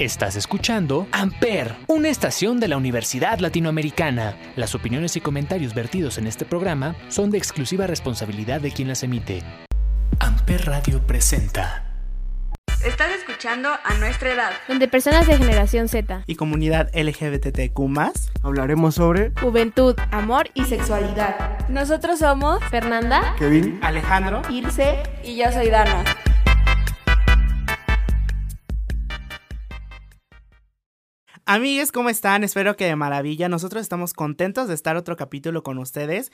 Estás escuchando Amper, una estación de la Universidad Latinoamericana. Las opiniones y comentarios vertidos en este programa son de exclusiva responsabilidad de quien las emite. Amper Radio presenta. Estás escuchando a nuestra edad. donde personas de generación Z, y comunidad LGBTQ Hablaremos sobre juventud, amor y Sexualidad. Nosotros somos Fernanda, Kevin. Alejandro. Ilse, y yo soy Dana. Amigues, ¿cómo están? Espero que de maravilla. Nosotros estamos contentos de estar otro capítulo con ustedes.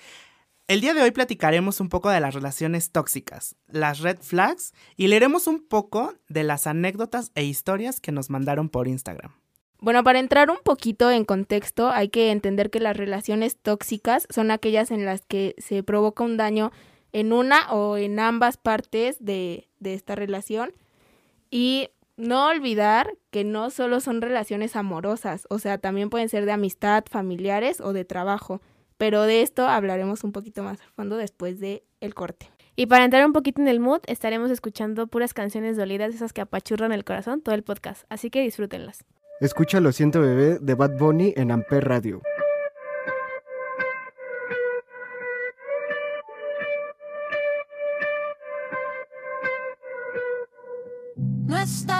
El día de hoy platicaremos un poco de las relaciones tóxicas, las red flags y leeremos un poco de las anécdotas e historias que nos mandaron por Instagram. Bueno, para entrar un poquito en contexto, hay que entender que las relaciones tóxicas son aquellas en las que se provoca un daño en una o en ambas partes de, de esta relación. Y no olvidar que no solo son relaciones amorosas, o sea, también pueden ser de amistad, familiares o de trabajo. Pero de esto hablaremos un poquito más a fondo después de el corte. Y para entrar un poquito en el mood, estaremos escuchando puras canciones dolidas, esas que apachurran el corazón, todo el podcast. Así que disfrútenlas. Escucha Lo siento bebé de Bad Bunny en Amper Radio. No estaba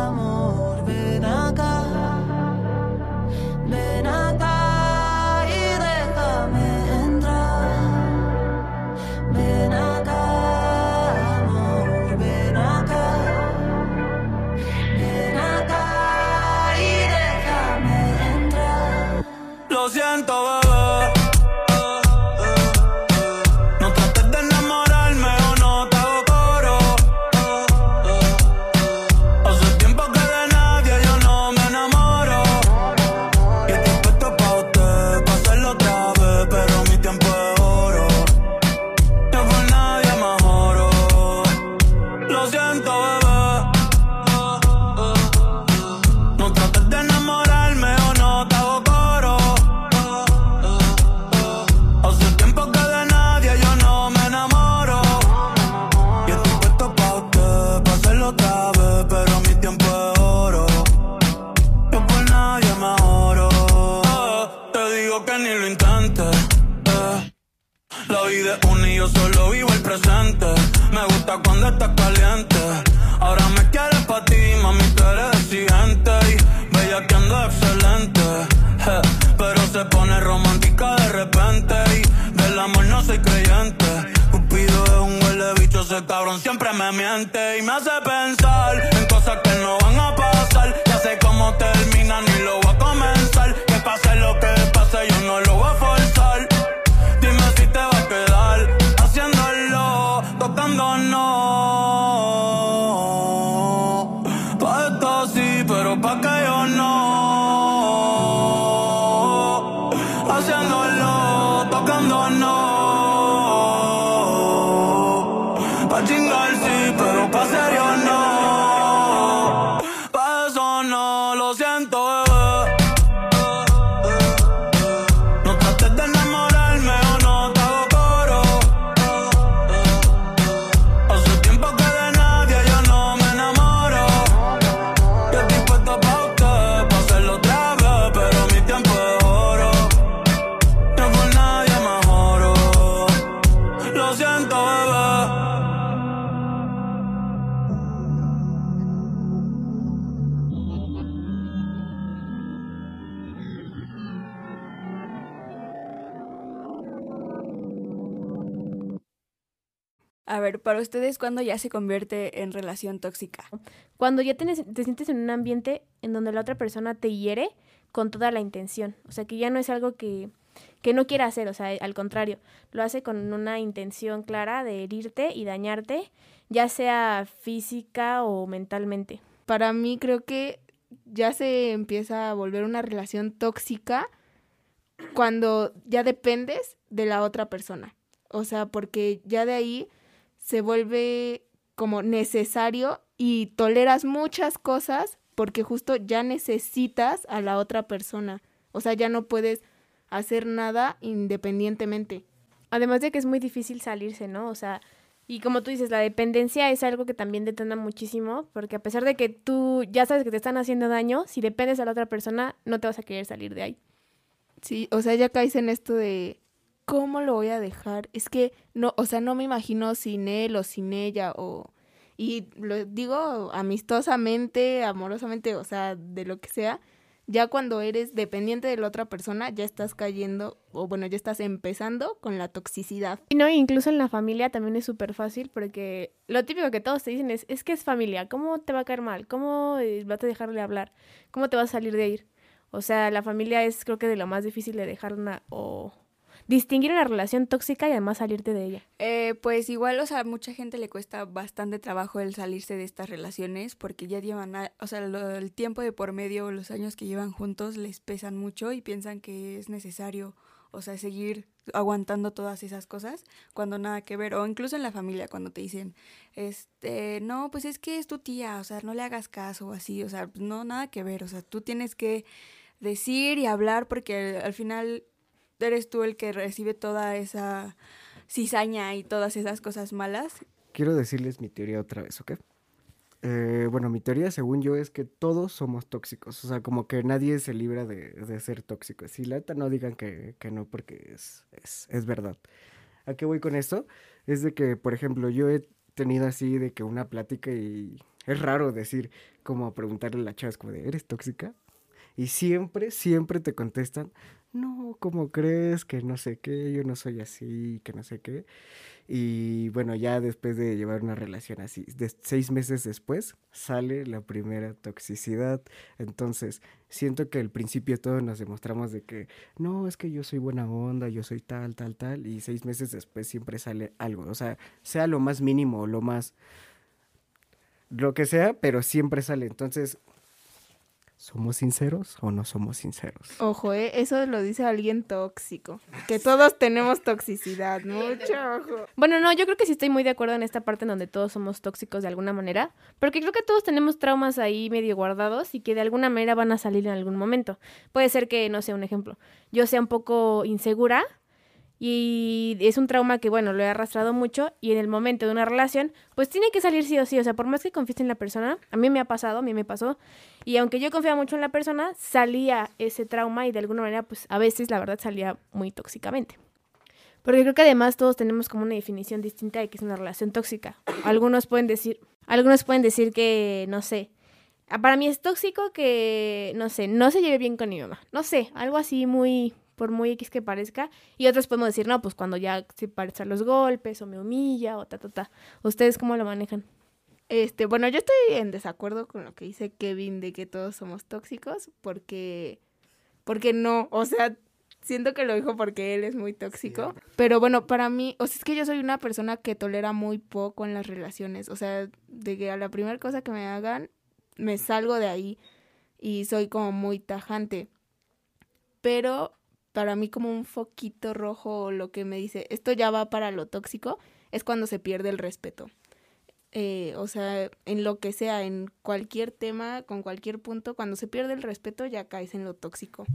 amor, ven acá. no, no. Para ustedes, ¿cuándo ya se convierte en relación tóxica? Cuando ya te sientes en un ambiente en donde la otra persona te hiere con toda la intención. O sea, que ya no es algo que que no quiere hacer, o sea, al contrario, lo hace con una intención clara de herirte y dañarte, ya sea física o mentalmente. Para mí creo que ya se empieza a volver una relación tóxica cuando ya dependes de la otra persona. O sea, porque ya de ahí se vuelve como necesario y toleras muchas cosas porque justo ya necesitas a la otra persona. O sea, ya no puedes hacer nada independientemente. Además de que es muy difícil salirse, ¿no? O sea, y como tú dices, la dependencia es algo que también detona muchísimo, porque a pesar de que tú ya sabes que te están haciendo daño, si dependes a la otra persona, no te vas a querer salir de ahí. Sí, o sea, ya caes en esto de ¿cómo lo voy a dejar? Es que no, o sea, no me imagino sin él o sin ella o y lo digo amistosamente, amorosamente, o sea, de lo que sea, ya cuando eres dependiente de la otra persona, ya estás cayendo, o bueno, ya estás empezando con la toxicidad. Y no, incluso en la familia también es súper fácil, porque lo típico que todos te dicen es, es que es familia, ¿cómo te va a caer mal? ¿Cómo eh, vas a dejarle hablar? ¿Cómo te vas a salir de ir? O sea, la familia es creo que de lo más difícil de dejar una, o distinguir una relación tóxica y además salirte de ella? Eh, pues igual, o sea, a mucha gente le cuesta bastante trabajo el salirse de estas relaciones porque ya llevan, o sea, el tiempo de por medio, los años que llevan juntos les pesan mucho y piensan que es necesario, o sea, seguir aguantando todas esas cosas cuando nada que ver, o incluso en la familia cuando te dicen, este, no, pues es que es tu tía, o sea, no le hagas caso o así, o sea, no, nada que ver, o sea, tú tienes que decir y hablar porque al final eres tú el que recibe toda esa cizaña y todas esas cosas malas. Quiero decirles mi teoría otra vez, ¿ok? Eh, bueno, mi teoría, según yo, es que todos somos tóxicos. O sea, como que nadie se libra de, ser tóxico. Si la no digan que, no, porque es, es, es, verdad. ¿A qué voy con esto? Es de que, por ejemplo, yo he tenido así de que una plática y es raro decir, como preguntarle a la chava, de, ¿eres tóxica? Y siempre, siempre te contestan, no, ¿cómo crees? Que no sé qué, yo no soy así, que no sé qué. Y bueno, ya después de llevar una relación así, de seis meses después, sale la primera toxicidad. Entonces, siento que al principio todos nos demostramos de que, no, es que yo soy buena onda, yo soy tal, tal, tal, y seis meses después siempre sale algo. O sea, sea lo más mínimo, lo más, lo que sea, pero siempre sale. Entonces, ¿Somos sinceros o no somos sinceros? Ojo, ¿eh? eso lo dice alguien tóxico. Que todos tenemos toxicidad, mucho ojo. Bueno, no, yo creo que sí estoy muy de acuerdo en esta parte en donde todos somos tóxicos de alguna manera, porque creo que todos tenemos traumas ahí medio guardados y que de alguna manera van a salir en algún momento. Puede ser que, no sé, un ejemplo, yo sea un poco insegura y es un trauma que, bueno, lo he arrastrado mucho y en el momento de una relación, pues tiene que salir sí o sí. O sea, por más que confíes en la persona, a mí me ha pasado, a mí me pasó. Y aunque yo confiaba mucho en la persona, salía ese trauma y de alguna manera, pues a veces la verdad salía muy tóxicamente. Porque creo que además todos tenemos como una definición distinta de qué es una relación tóxica. Algunos pueden decir, algunos pueden decir que, no sé, para mí es tóxico que, no sé, no se lleve bien con mi mamá. No sé, algo así muy, por muy X que parezca. Y otros podemos decir, no, pues cuando ya se parecen los golpes o me humilla o ta, ta, ta. ¿Ustedes cómo lo manejan? Este, bueno, yo estoy en desacuerdo con lo que dice Kevin de que todos somos tóxicos porque, porque no, o sea, siento que lo dijo porque él es muy tóxico. pero bueno, para mí, o sea, es que yo soy una persona que tolera muy poco en las relaciones. O sea, de que a la primera cosa que me hagan, me salgo de ahí y soy como muy tajante. Pero para mí como un foquito rojo lo que me dice, esto ya va para lo tóxico, es cuando se pierde el respeto. Eh, o sea, en lo que sea, en cualquier tema, con cualquier punto, cuando se pierde el respeto ya caes en lo tóxico.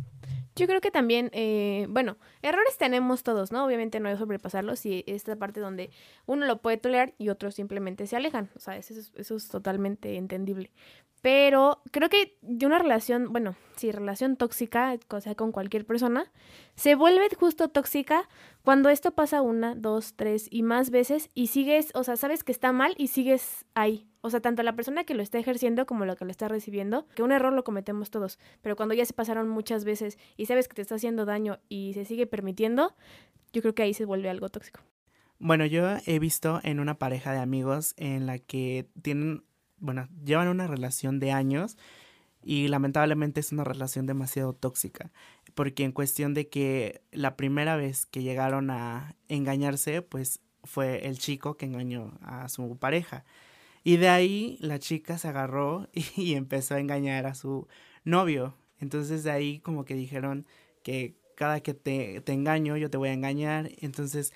Yo creo que también, eh, bueno, errores tenemos todos, ¿no? Obviamente no hay sobrepasarlos y esta parte donde uno lo puede tolerar y otros simplemente se alejan, o sea, eso eso es totalmente entendible. Pero creo que de una relación, bueno, sí, relación tóxica, o sea, con cualquier persona, se vuelve justo tóxica cuando esto pasa una, dos, tres y más veces y sigues, o sea, sabes que está mal y sigues ahí. O sea, tanto la persona que lo está ejerciendo como la que lo está recibiendo, que un error lo cometemos todos, pero cuando ya se pasaron muchas veces y sabes que te está haciendo daño y se sigue permitiendo, yo creo que ahí se vuelve algo tóxico. Bueno, yo he visto en una pareja de amigos en la que tienen bueno, llevan una relación de años y lamentablemente es una relación demasiado tóxica. porque en cuestión de que la primera vez que llegaron a engañarse, pues fue el chico que engañó a su pareja. Y de ahí la chica se agarró y, empezó a engañar a su novio. Entonces de ahí como que dijeron que cada que te, te engaño yo te voy a engañar. Entonces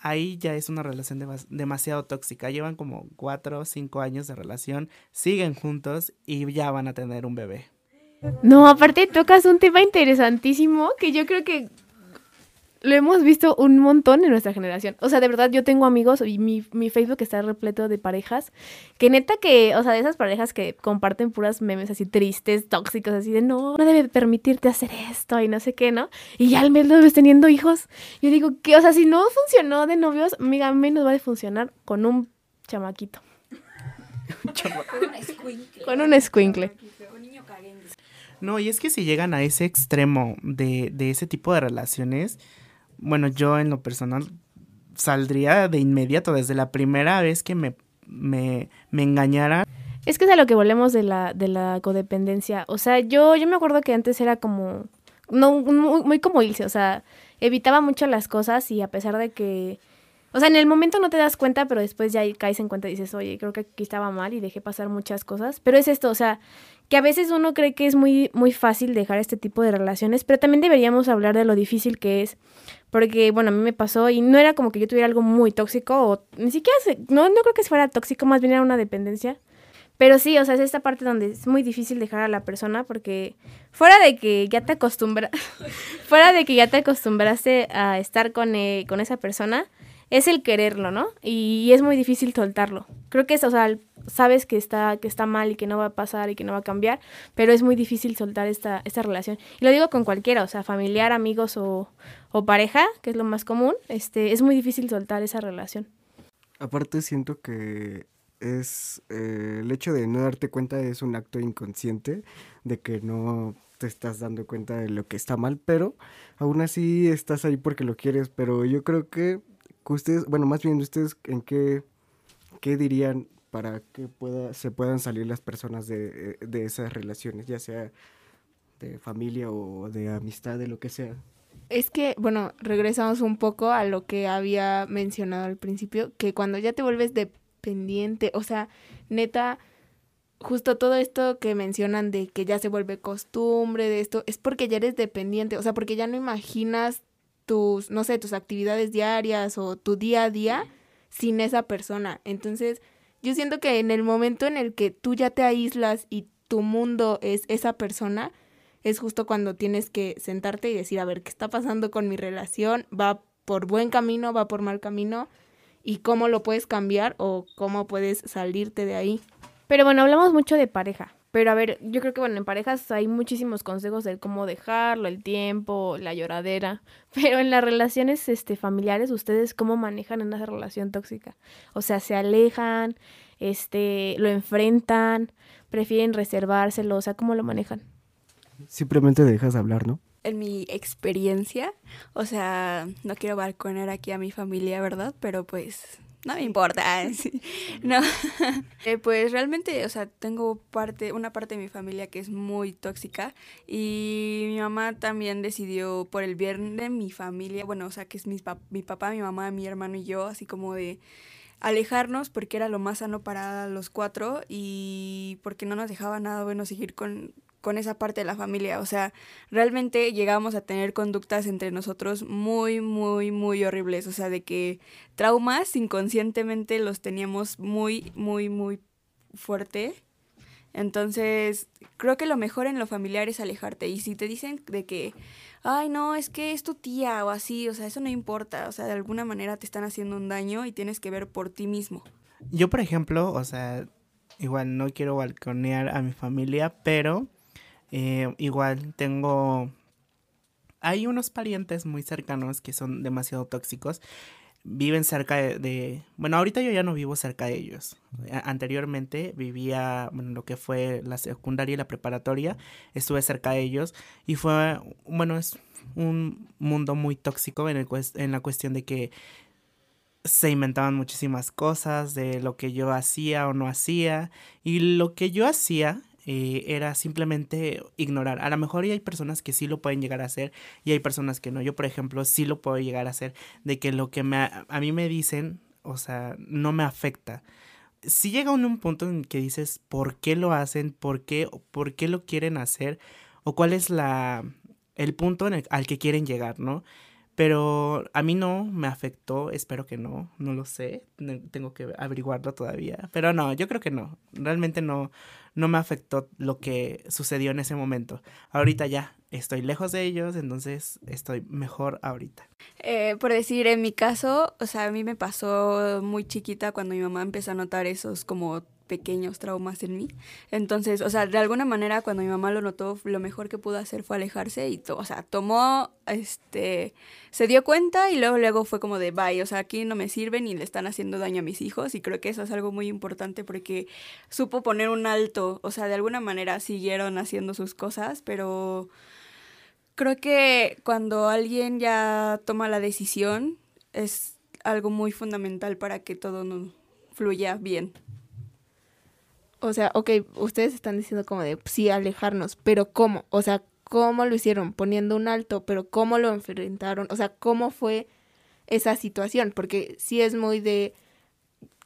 ahí ya es una relación demasiado tóxica. Llevan como cuatro o cinco años de relación, siguen juntos y ya van a tener un bebé. No, aparte tocas un tema interesantísimo que yo creo que lo hemos visto un montón en nuestra generación. O sea, de verdad, yo tengo amigos y mi, mi, Facebook está repleto de parejas que neta que, o sea, de esas parejas que comparten puras memes así tristes, tóxicos, así de no, no debe permitirte hacer esto y no sé qué, ¿no? Y ya al mes lo ves teniendo hijos. Yo digo que, o sea, si no funcionó de novios, amiga, menos va a funcionar con un chamaquito. con un escuincle. Con un escuincle. No, y es que si llegan a ese extremo de, de ese tipo de relaciones, bueno, yo en lo personal saldría de inmediato, desde la primera vez que me, me, me engañara. Es que es a lo que volvemos de la, de la codependencia. O sea, yo, yo me acuerdo que antes era como, no, muy, muy como Ilse, o sea, evitaba mucho las cosas y a pesar de que, o sea, en el momento no te das cuenta, pero después ya caes en cuenta y dices, oye, creo que aquí estaba mal y dejé pasar muchas cosas. Pero es esto, o sea, que a veces uno cree que es muy, muy fácil dejar este tipo de relaciones, pero también deberíamos hablar de lo difícil que es porque, bueno, a mí me pasó y no era como que yo tuviera algo muy tóxico o ni siquiera, no, no creo que fuera tóxico, más bien era una dependencia. Pero sí, o sea, es esta parte donde es muy difícil dejar a la persona porque fuera de que ya te acostumbras, fuera de que ya te acostumbraste a estar con, eh, con esa persona, es el quererlo, ¿no? Y es muy difícil soltarlo. Creo que es, o sea, sabes que está, que está mal y que no va a pasar y que no va a cambiar, pero es muy difícil soltar esta, esta relación. Y lo digo con cualquiera, o sea, familiar, amigos o, o pareja, que es lo más común, este, es muy difícil soltar esa relación. Aparte siento que es eh, el hecho de no darte cuenta es un acto inconsciente de que no te estás dando cuenta de lo que está mal, pero aún así estás ahí porque lo quieres, pero yo creo que ustedes, bueno, más bien ustedes en qué, qué dirían para que pueda, se puedan salir las personas de, de esas relaciones, ya sea de familia o de amistad, de lo que sea. Es que, bueno, regresamos un poco a lo que había mencionado al principio, que cuando ya te vuelves dependiente, o sea, neta, justo todo esto que mencionan de que ya se vuelve costumbre de esto, es porque ya eres dependiente, o sea, porque ya no imaginas tus, no sé, tus actividades diarias o tu día a día sin esa persona. Entonces, yo siento que en el momento en el que tú ya te aíslas y tu mundo es esa persona, es justo cuando tienes que sentarte y decir, a ver, ¿qué está pasando con mi relación? ¿Va por buen camino? ¿Va por mal camino? ¿Y cómo lo puedes cambiar o cómo puedes salirte de ahí? Pero bueno, hablamos mucho de pareja. Pero a ver, yo creo que bueno, en parejas hay muchísimos consejos de cómo dejarlo, el tiempo, la lloradera. Pero en las relaciones este, familiares, ¿ustedes cómo manejan en esa relación tóxica? O sea, se alejan, este, lo enfrentan, prefieren reservárselo, o sea, ¿cómo lo manejan? Simplemente dejas hablar, ¿no? En mi experiencia, o sea, no quiero balconar aquí a mi familia, ¿verdad? Pero pues no me importa. No. Eh, pues realmente, o sea, tengo parte, una parte de mi familia que es muy tóxica y mi mamá también decidió por el bien de mi familia, bueno, o sea, que es mi, mi papá, mi mamá, mi hermano y yo, así como de alejarnos porque era lo más sano para los cuatro y porque no nos dejaba nada bueno seguir con, con esa parte de la familia. O sea, realmente llegamos a tener conductas entre nosotros muy, muy, muy horribles. O sea, de que traumas inconscientemente los teníamos muy, muy, muy fuerte. Entonces, creo que lo mejor en lo familiar es alejarte. Y si te dicen de que, ay, no, es que es tu tía o así, o sea, eso no importa. O sea, de alguna manera te están haciendo un daño y tienes que ver por ti mismo. Yo, por ejemplo, o sea, igual no quiero balconear a mi familia, pero eh, igual tengo... Hay unos parientes muy cercanos que son demasiado tóxicos. Viven cerca de, Bueno, ahorita yo ya no vivo cerca de ellos. anteriormente vivía, bueno, lo que fue la secundaria y la preparatoria. Estuve cerca de ellos y fue, bueno, es un mundo muy tóxico en, el, en la cuestión de que se inventaban muchísimas cosas de lo que yo hacía o no hacía. Y lo que yo hacía eh, era simplemente ignorar. A lo mejor hay personas que sí lo pueden llegar a hacer y hay personas que no. Yo, por ejemplo, sí lo puedo llegar a hacer de que lo que me, a mí me dicen, o sea, no me afecta. Si llega un, un punto en que dices por qué lo hacen, por qué, por qué lo quieren hacer o cuál es la, el punto al que quieren llegar, ¿no? Pero a mí no me afectó, espero que no, no lo sé, tengo que averiguarlo todavía. Pero no, yo creo que no, realmente no, no me afectó lo que sucedió en ese momento. Ahorita ya estoy lejos de ellos, entonces estoy mejor ahorita. Eh, por decir, en mi caso, o sea, a mí me pasó muy chiquita cuando mi mamá empezó a notar esos como pequeños traumas en mí. Entonces, o sea, de alguna manera cuando mi mamá lo notó, lo mejor que pudo hacer fue alejarse y, o sea, tomó, este, se dio cuenta y luego, luego fue como de, bye, o sea, aquí no me sirven y le están haciendo daño a mis hijos y creo que eso es algo muy importante porque supo poner un alto, o sea, de alguna manera siguieron haciendo sus cosas, pero creo que cuando alguien ya toma la decisión es algo muy fundamental para que todo fluya bien. O sea, ok, ustedes están diciendo como de sí alejarnos, pero ¿cómo? O sea, ¿cómo lo hicieron? Poniendo un alto, pero ¿cómo lo enfrentaron? O sea, ¿cómo fue esa situación? Porque sí es muy de,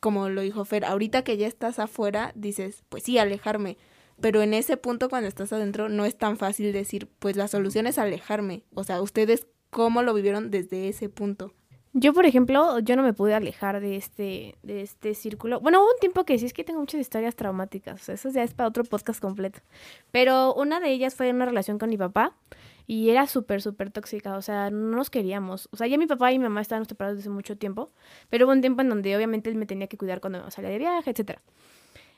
como lo dijo Fer, ahorita que ya estás afuera, dices, pues sí, alejarme. Pero en ese punto, cuando estás adentro, no es tan fácil decir, pues la solución es alejarme. O sea, ustedes, ¿cómo lo vivieron desde ese punto? Yo, por ejemplo, yo no me pude alejar de este, de este círculo. Bueno, hubo un tiempo que sí es que tengo muchas historias traumáticas. O sea, eso ya es para otro podcast completo. Pero una de ellas fue una relación con mi papá. Y era súper, súper tóxica. O sea, no nos queríamos. O sea, ya mi papá y mi mamá estaban separados desde mucho tiempo. Pero hubo un tiempo en donde obviamente él me tenía que cuidar cuando salía de viaje, etcétera.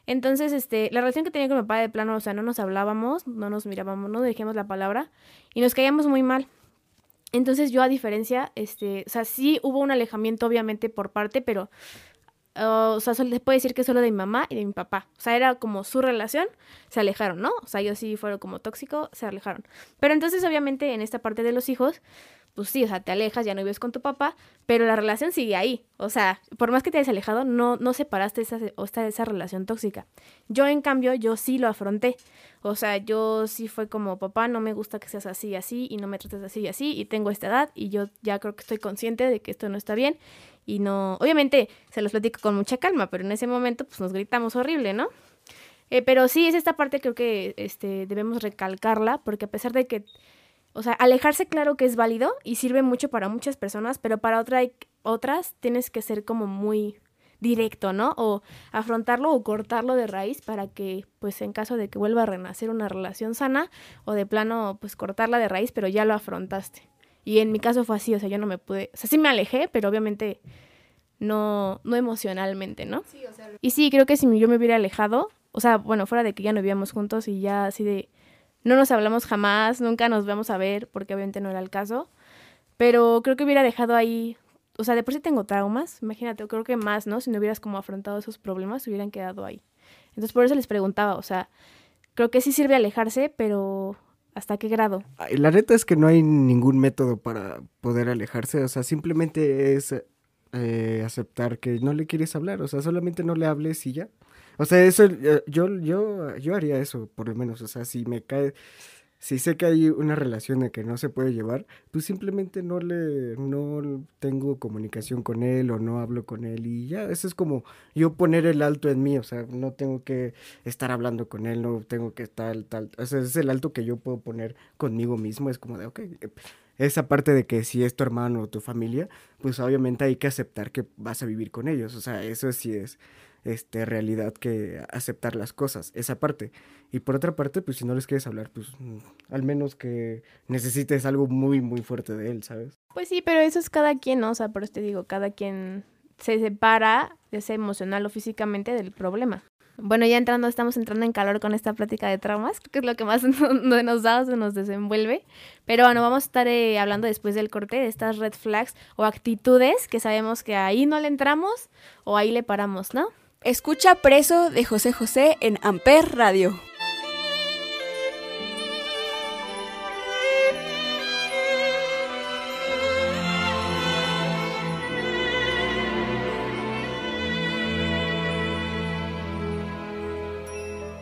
Entonces, este, la relación que tenía con mi papá de plano, o sea, no nos hablábamos, no nos mirábamos, no dijimos la palabra y nos caíamos muy mal. Entonces yo a diferencia, este, o sea, sí hubo un alejamiento obviamente por parte, pero, uh, o sea, les puedo decir que solo de mi mamá y de mi papá. O sea, era como su relación, se alejaron, ¿no? O sea, ellos sí fueron como tóxico, se alejaron. Pero entonces obviamente en esta parte de los hijos, pues sí, o sea, te alejas, ya no vives con tu papá, pero la relación sigue ahí. O sea, por más que te hayas alejado, no, no separaste esa, esa, esa relación tóxica. Yo, en cambio, yo sí lo afronté. O sea, yo sí fue como, papá, no me gusta que seas así y así, y no me trates así y así, y tengo esta edad, y yo ya creo que estoy consciente de que esto no está bien, y no, obviamente se los platico con mucha calma, pero en ese momento pues nos gritamos horrible, ¿no? Eh, pero sí, es esta parte creo que este, debemos recalcarla, porque a pesar de que o sea, alejarse claro que es válido y sirve mucho para muchas personas, pero para otra, otras tienes que ser como muy directo, ¿no? O afrontarlo o cortarlo de raíz para que, pues en caso de que vuelva a renacer una relación sana, o de plano, pues cortarla de raíz, pero ya lo afrontaste. Y en mi caso fue así, o sea, yo no me pude, o sea, sí me alejé, pero obviamente no, no emocionalmente, ¿no? Sí, o sea... Y sí, creo que si yo me hubiera alejado, o sea, bueno, fuera de que ya no vivíamos juntos y ya así de no nos hablamos jamás, nunca nos vamos a ver, porque obviamente no era el caso. Pero creo que hubiera dejado ahí, o sea, de por sí tengo traumas, imagínate, creo que más, ¿no? Si no hubieras como afrontado esos problemas, hubieran quedado ahí. Entonces por eso les preguntaba, o sea, creo que sí sirve alejarse, pero ¿hasta qué grado? La neta es que no hay ningún método para poder alejarse, o sea, simplemente es eh, aceptar que no le quieres hablar, o sea, solamente no le hables y ya. O sea, eso, eh, yo, yo, yo haría eso, por lo menos. O sea, si me cae, si sé que hay una relación de que no se puede llevar, pues simplemente no le, no tengo comunicación con él o no hablo con él y ya, eso es como yo poner el alto en mí, o sea, no tengo que estar hablando con él, no tengo que estar tal, o sea, es el alto que yo puedo poner conmigo mismo, es como de, ok, esa parte de que si es tu hermano o tu familia, pues obviamente hay que aceptar que vas a vivir con ellos, o sea, eso sí es este, realidad que aceptar las cosas, esa parte. Y por otra parte, pues si no les quieres hablar, pues mm, al menos que necesites algo muy, muy fuerte de él, ¿sabes? Pues sí, pero eso es cada quien, ¿no? O sea, por eso te digo, cada quien se separa, ya sea emocional o físicamente, del problema. Bueno, ya entrando, estamos entrando en calor con esta plática de traumas, que es lo que más nos da, se nos desenvuelve. Pero bueno, vamos a estar eh, hablando después del corte de estas red flags o actitudes que sabemos que ahí no le entramos o ahí le paramos, ¿no? Escucha Preso de José José en Amper Radio.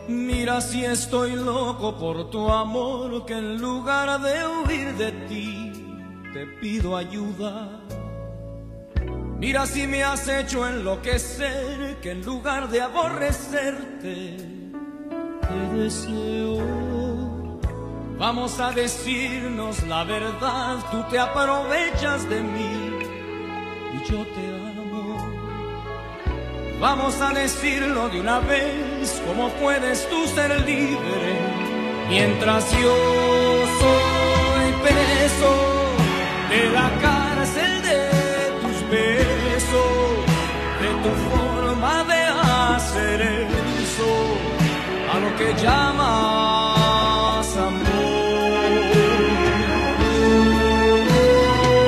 Mira si estoy loco por tu amor, que en lugar de huir de ti, te pido ayuda. Mira si me has hecho enloquecer, que en lugar de aborrecerte, te deseo. Vamos a decirnos la verdad, tú te aprovechas de mí y yo te amo. Vamos a decirlo de una vez, ¿cómo puedes tú ser libre mientras yo soy preso de la cárcel llamas amor?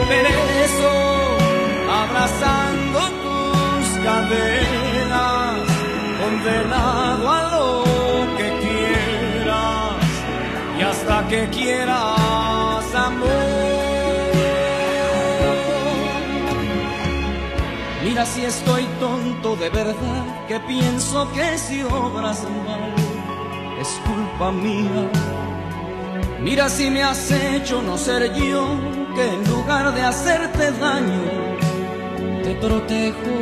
Preso, abrazando tus cadenas, condenado a lo que quieras y hasta que quieras amor. Mira si estoy tonto de verdad, que pienso que si obras mal mía. Mira si me has hecho no ser yo, que en lugar de hacerte daño, te protejo.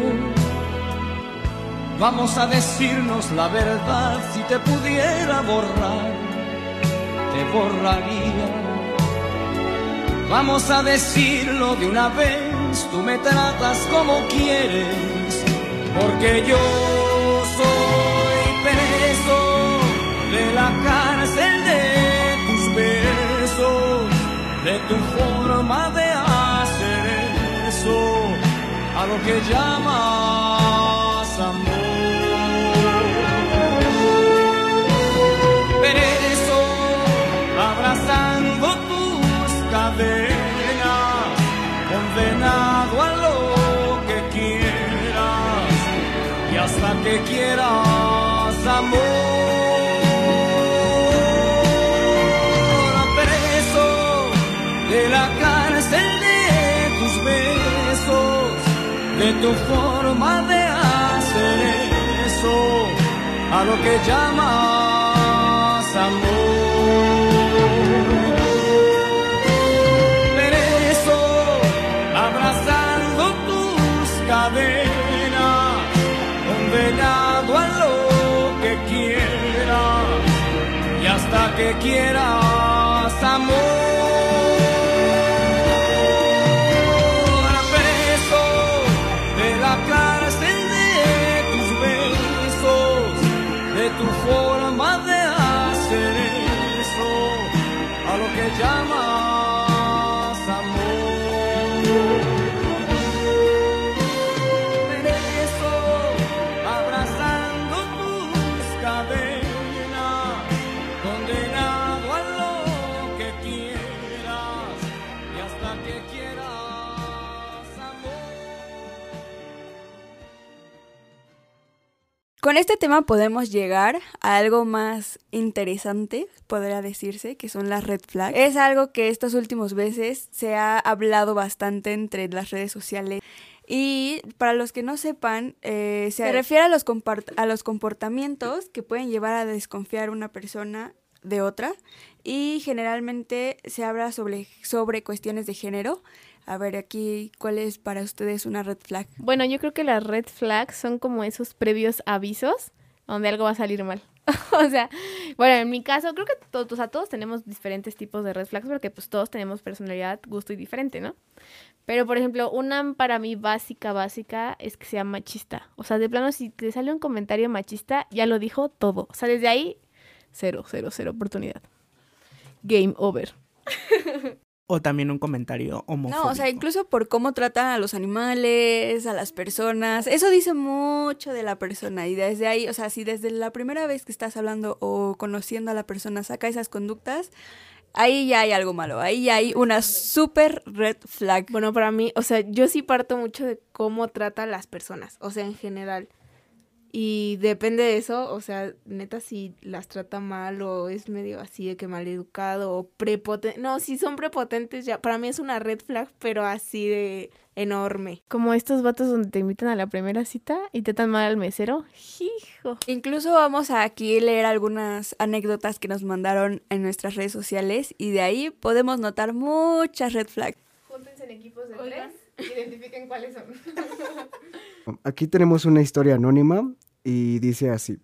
Vamos a decirnos la verdad, si te pudiera borrar, te borraría. Vamos a decirlo de una vez, tú me tratas como quieres, porque yo soy de tu forma de hacer eso, a lo que llamas amor. Preso, abrazando tus cadenas, condenado a lo que quieras y hasta que quieras amor. Tu forma de hacer eso, a lo que llamas amor. Preso, abrazando tus cadenas, condenado a lo que quieras y hasta que quieras amor. Con este tema podemos llegar a algo más interesante, podría decirse, que son las red flags. Es algo que estos últimos meses se ha hablado bastante entre las redes sociales. Y para los que no sepan, eh, se refiere a los, a los comportamientos que pueden llevar a desconfiar una persona de otra. Y generalmente se habla sobre, sobre cuestiones de género. A ver, aquí, ¿cuál es para ustedes una red flag? Bueno, yo creo que las red flags son como esos previos avisos donde algo va a salir mal. o sea, bueno, en mi caso, creo que todos, o sea, todos tenemos diferentes tipos de red flags porque pues todos tenemos personalidad, gusto y diferente, ¿no? Pero, por ejemplo, una para mí básica, básica es que sea machista. O sea, de plano, si te sale un comentario machista, ya lo dijo todo. O sea, desde ahí, cero, cero, cero oportunidad. Game over. O también un comentario homofóbico. No, o sea, incluso por cómo tratan a los animales, a las personas. Eso dice mucho de la persona. Y desde ahí, o sea, si desde la primera vez que estás hablando o conociendo a la persona saca esas conductas, ahí ya hay algo malo. Ahí ya hay una super red flag. Bueno, para mí, o sea, yo sí parto mucho de cómo trata a las personas, o sea, en general. Y depende de eso, o sea, neta, si las trata mal o es medio así de que mal educado o prepotente. No, si son prepotentes, ya, para mí es una red flag, pero así de enorme. Como estos vatos donde te invitan a la primera cita y te tan mal al mesero. Hijo. Incluso vamos a aquí leer algunas anécdotas que nos mandaron en nuestras redes sociales y de ahí podemos notar muchas red flags. Júntense en equipos de tres, identifiquen cuáles son. Aquí tenemos una historia anónima y dice así.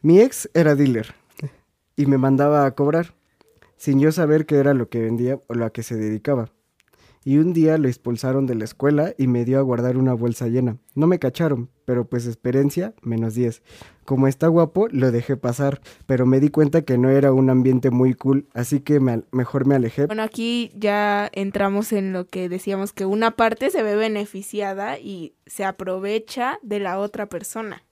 Mi ex era dealer y me mandaba a cobrar, sin yo saber qué era lo que vendía o lo a que se dedicaba. Y un día lo expulsaron de la escuela y me dio a guardar una bolsa llena. No me cacharon, pero pues experiencia, menos 10. Como está guapo, lo dejé pasar, pero me di cuenta que no era un ambiente muy cool, así que mejor me alejé. Bueno, aquí ya entramos en lo que decíamos que una parte se ve beneficiada y se aprovecha de la otra persona.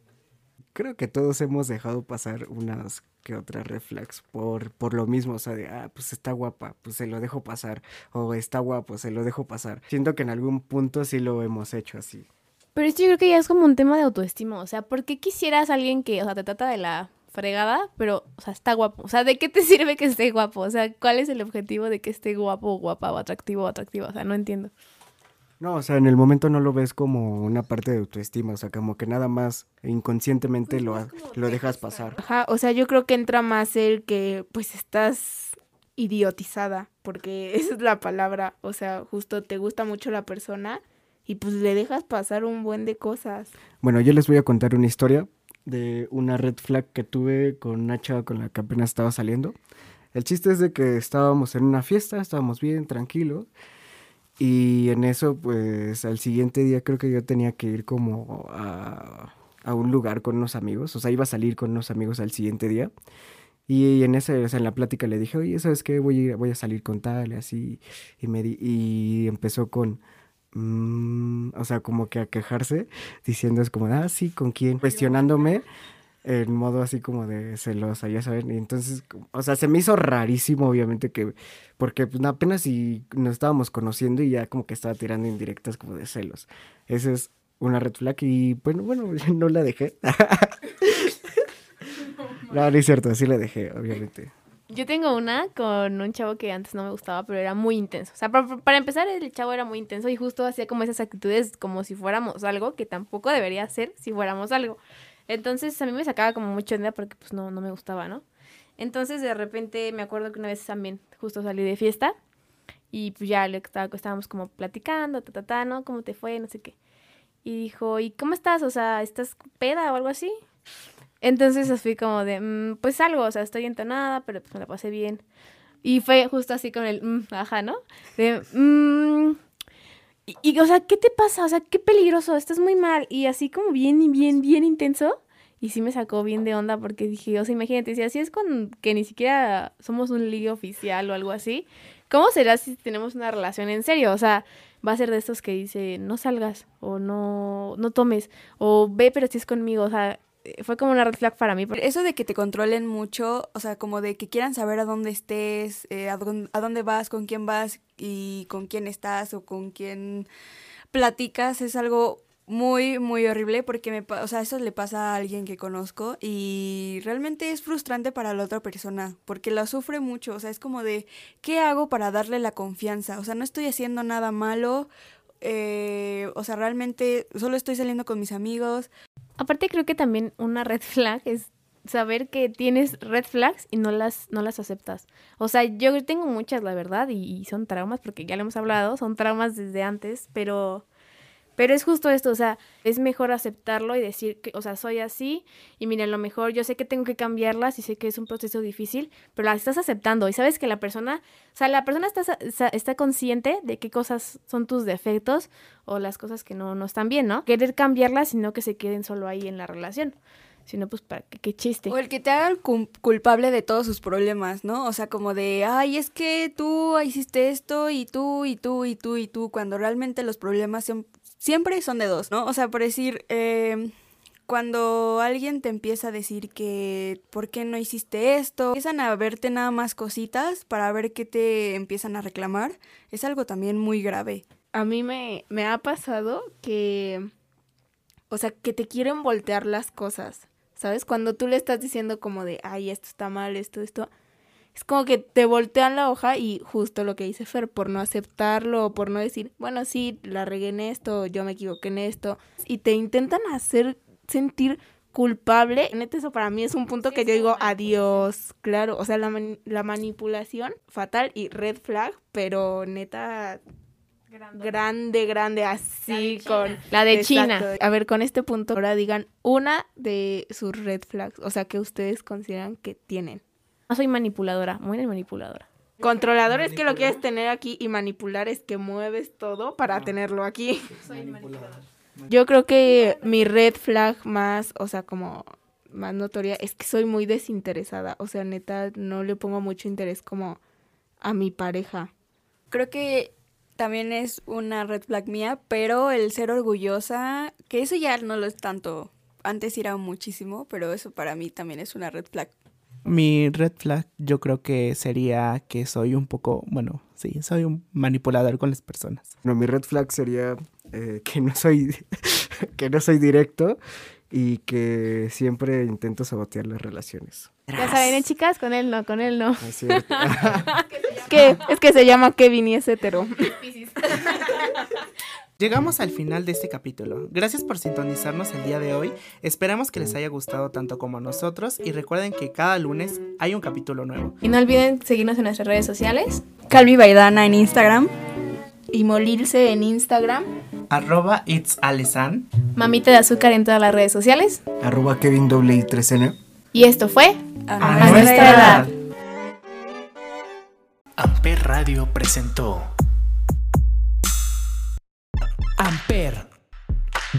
Creo que todos hemos dejado pasar unas que otras red flags por, por lo mismo, o sea, de, ah, pues está guapa, pues se lo dejo pasar, o está guapo, se lo dejo pasar. Siento que en algún punto sí lo hemos hecho así. Pero esto yo creo que ya es como un tema de autoestima. O sea, ¿por qué quisieras alguien que, o sea, te trata de la fregada, pero, o sea, está guapo? O sea, ¿de qué te sirve que esté guapo? O sea, ¿cuál es el objetivo de que esté guapo guapa o atractivo o atractiva? O sea, no entiendo. No, o sea, en el momento no lo ves como una parte de autoestima, o sea, como que nada más inconscientemente lo, ha- lo dejas pasar. Ajá, o sea, yo creo que entra más el que pues estás idiotizada, porque esa es la palabra, o sea, justo te gusta mucho la persona y pues le dejas pasar un buen de cosas. Bueno, yo les voy a contar una historia de una red flag que tuve con una chava con la que apenas estaba saliendo. El chiste es de que estábamos en una fiesta, estábamos bien, tranquilos. Y en eso, pues al siguiente día creo que yo tenía que ir como a, a un lugar con unos amigos. O sea, iba a salir con unos amigos al siguiente día. Y en ese, o sea, en la plática le dije, oye, ¿sabes qué? Voy a, ir- voy a salir con tal y así. Y, me di- y empezó con, mm, o sea, como que a quejarse, diciendo es como, ah, sí, ¿con quién? Cuestionándome en modo así como de celosa, ya saben. Y entonces, o sea, se me hizo rarísimo, obviamente, que, porque pues, apenas si nos estábamos conociendo y ya como que estaba tirando indirectas como de celos. Esa es una red flag y, bueno, bueno, no la dejé. no, no es cierto, sí la dejé, obviamente. Yo tengo una con un chavo que antes no me gustaba, pero era muy intenso. O sea, para, para empezar, el chavo era muy intenso y justo hacía como esas actitudes como si fuéramos algo que tampoco debería ser si fuéramos algo. Entonces a mí me sacaba como mucho onda porque pues no, no me gustaba, ¿no? Entonces de repente me acuerdo que una vez también justo salí de fiesta y pues ya le estábamos como platicando, ta, ta, ta, ¿no? ¿Cómo te fue? No sé qué. Y dijo, ¿y cómo estás? O sea, ¿estás peda o algo así? Entonces fui como de, "Mm, pues algo, o sea, estoy entonada, pero pues me la pasé bien. Y fue justo así con el, "Mm, ajá, ¿no? De, "Mm". Y, o sea, ¿qué te pasa? O sea, qué peligroso, estás muy mal. Y así como bien, bien, bien intenso. Y sí me sacó bien de onda porque dije, o sea, imagínate, si así es con que ni siquiera somos un ligue oficial o algo así, ¿cómo será si tenemos una relación en serio? O sea, va a ser de estos que dice, no salgas o no, no tomes o ve pero si es conmigo. O sea, fue como una red flag para mí. Eso de que te controlen mucho, o sea, como de que quieran saber a dónde estés, eh, a, dónde, a dónde vas, con quién vas y con quién estás o con quién platicas, es algo muy, muy horrible porque me, o sea, eso le pasa a alguien que conozco y realmente es frustrante para la otra persona porque lo sufre mucho, o sea, es como de, ¿qué hago para darle la confianza? O sea, no estoy haciendo nada malo, eh, o sea, realmente solo estoy saliendo con mis amigos, Aparte creo que también una red flag es saber que tienes red flags y no las, no las aceptas. O sea, yo tengo muchas, la verdad, y, y son traumas, porque ya lo hemos hablado, son traumas desde antes, pero, pero es justo esto, o sea, es mejor aceptarlo y decir que, o sea, soy así, y mira, a lo mejor yo sé que tengo que cambiarlas y sé que es un proceso difícil, pero las estás aceptando y sabes que la persona, o sea, la persona está, está consciente de qué cosas son tus defectos o las cosas que no, no están bien, ¿no? Querer cambiarlas, sino que se queden solo ahí en la relación. Sino pues para que qué chiste. O el que te haga culpable de todos sus problemas, ¿no? O sea, como de, ay, es que tú hiciste esto y tú y tú y tú y tú, cuando realmente los problemas son- siempre son de dos, ¿no? O sea, por decir, eh, cuando alguien te empieza a decir que, ¿por qué no hiciste esto? Empiezan a verte nada más cositas para ver qué te empiezan a reclamar. Es algo también muy grave. A mí me, me ha pasado que, o sea, que te quieren voltear las cosas, ¿sabes? Cuando tú le estás diciendo como de, ay, esto está mal, esto, esto, es como que te voltean la hoja y justo lo que dice Fer, por no aceptarlo, por no decir, bueno, sí, la regué en esto, yo me equivoqué en esto, y te intentan hacer sentir culpable. Neta, eso para mí es un punto que yo digo, adiós, claro, o sea, la, la manipulación fatal y red flag, pero neta grande, grande, así con... La de China. A ver, con este punto ahora digan una de sus red flags, o sea, que ustedes consideran que tienen. No soy manipuladora, muy manipuladora. Controlador es que lo quieres tener aquí y manipular es que mueves todo para tenerlo aquí. Soy manipulador. Yo creo que mi red flag más, o sea, como más notoria es que soy muy desinteresada, o sea, neta no le pongo mucho interés como a mi pareja. Creo que también es una red flag mía, pero el ser orgullosa, que eso ya no lo es tanto. Antes era muchísimo, pero eso para mí también es una red flag. Mi red flag yo creo que sería que soy un poco, bueno, sí, soy un manipulador con las personas. No, mi red flag sería eh, que no soy que no soy directo y que siempre intento sabotear las relaciones. Ya saben, ¿eh, chicas, con él no, con él no. Es que es que se llama Kevin y es hetero. Llegamos al final de este capítulo. Gracias por sintonizarnos el día de hoy. Esperamos que les haya gustado tanto como a nosotros y recuerden que cada lunes hay un capítulo nuevo. Y no olviden seguirnos en nuestras redes sociales. Calvi Baidana en Instagram. Y Molirse en Instagram. Arroba It's Alesan. Mamita de azúcar en todas las redes sociales. Arroba Kevin 3N. Y esto fue A, nuestra edad. Amper Radio presentó